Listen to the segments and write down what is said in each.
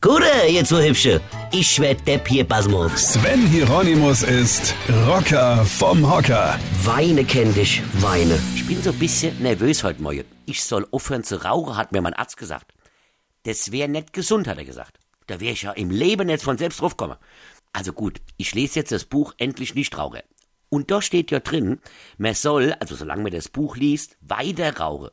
Gute, jetzt so hübsche. Ich werd Depp hier, pass mal auf. Sven Hieronymus ist Rocker vom Hocker. Weine kenn dich, weine. Ich bin so ein bisschen nervös heute Morgen. Ich soll aufhören zu rauchen, hat mir mein Arzt gesagt. Das wäre nicht gesund, hat er gesagt. Da wäre ich ja im Leben nicht von selbst draufgekommen. Also gut, ich lese jetzt das Buch Endlich nicht rauche. Und da steht ja drin, man soll, also solange man das Buch liest, weiter rauchen.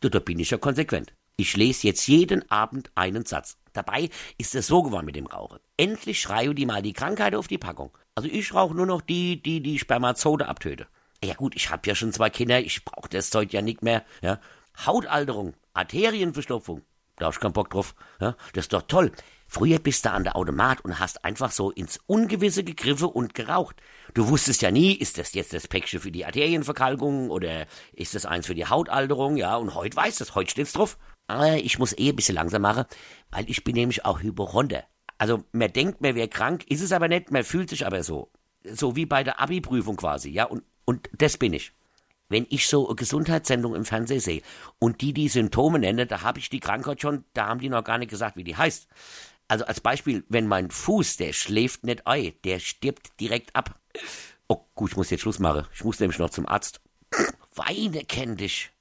Du, da bin ich ja konsequent. Ich lese jetzt jeden Abend einen Satz. Dabei ist es so geworden mit dem Rauchen. Endlich schreien die mal die Krankheit auf die Packung. Also ich rauche nur noch die, die die Spermazode abtöte. Ja gut, ich hab ja schon zwei Kinder, ich brauche das Zeug ja nicht mehr. Ja. Hautalterung, Arterienverstopfung, da hab ich keinen Bock drauf. Ja. Das ist doch toll. Früher bist du an der Automat und hast einfach so ins Ungewisse gegriffen und geraucht. Du wusstest ja nie, ist das jetzt das Päckchen für die Arterienverkalkung oder ist das eins für die Hautalterung, ja, und heute weißt du es, heute steht's drauf. Aber ich muss eh ein bisschen langsam machen, weil ich bin nämlich auch Hypochonder. Also man denkt, man wäre krank, ist es aber nicht, man fühlt sich aber so. So wie bei der Abi-Prüfung quasi, ja, und, und das bin ich. Wenn ich so eine Gesundheitssendung im Fernsehen sehe und die die Symptome nenne, da habe ich die Krankheit schon, da haben die noch gar nicht gesagt, wie die heißt. Also als Beispiel, wenn mein Fuß, der schläft nicht ein, der stirbt direkt ab. Oh, gut, ich muss jetzt Schluss machen. Ich muss nämlich noch zum Arzt. Weine kenn dich,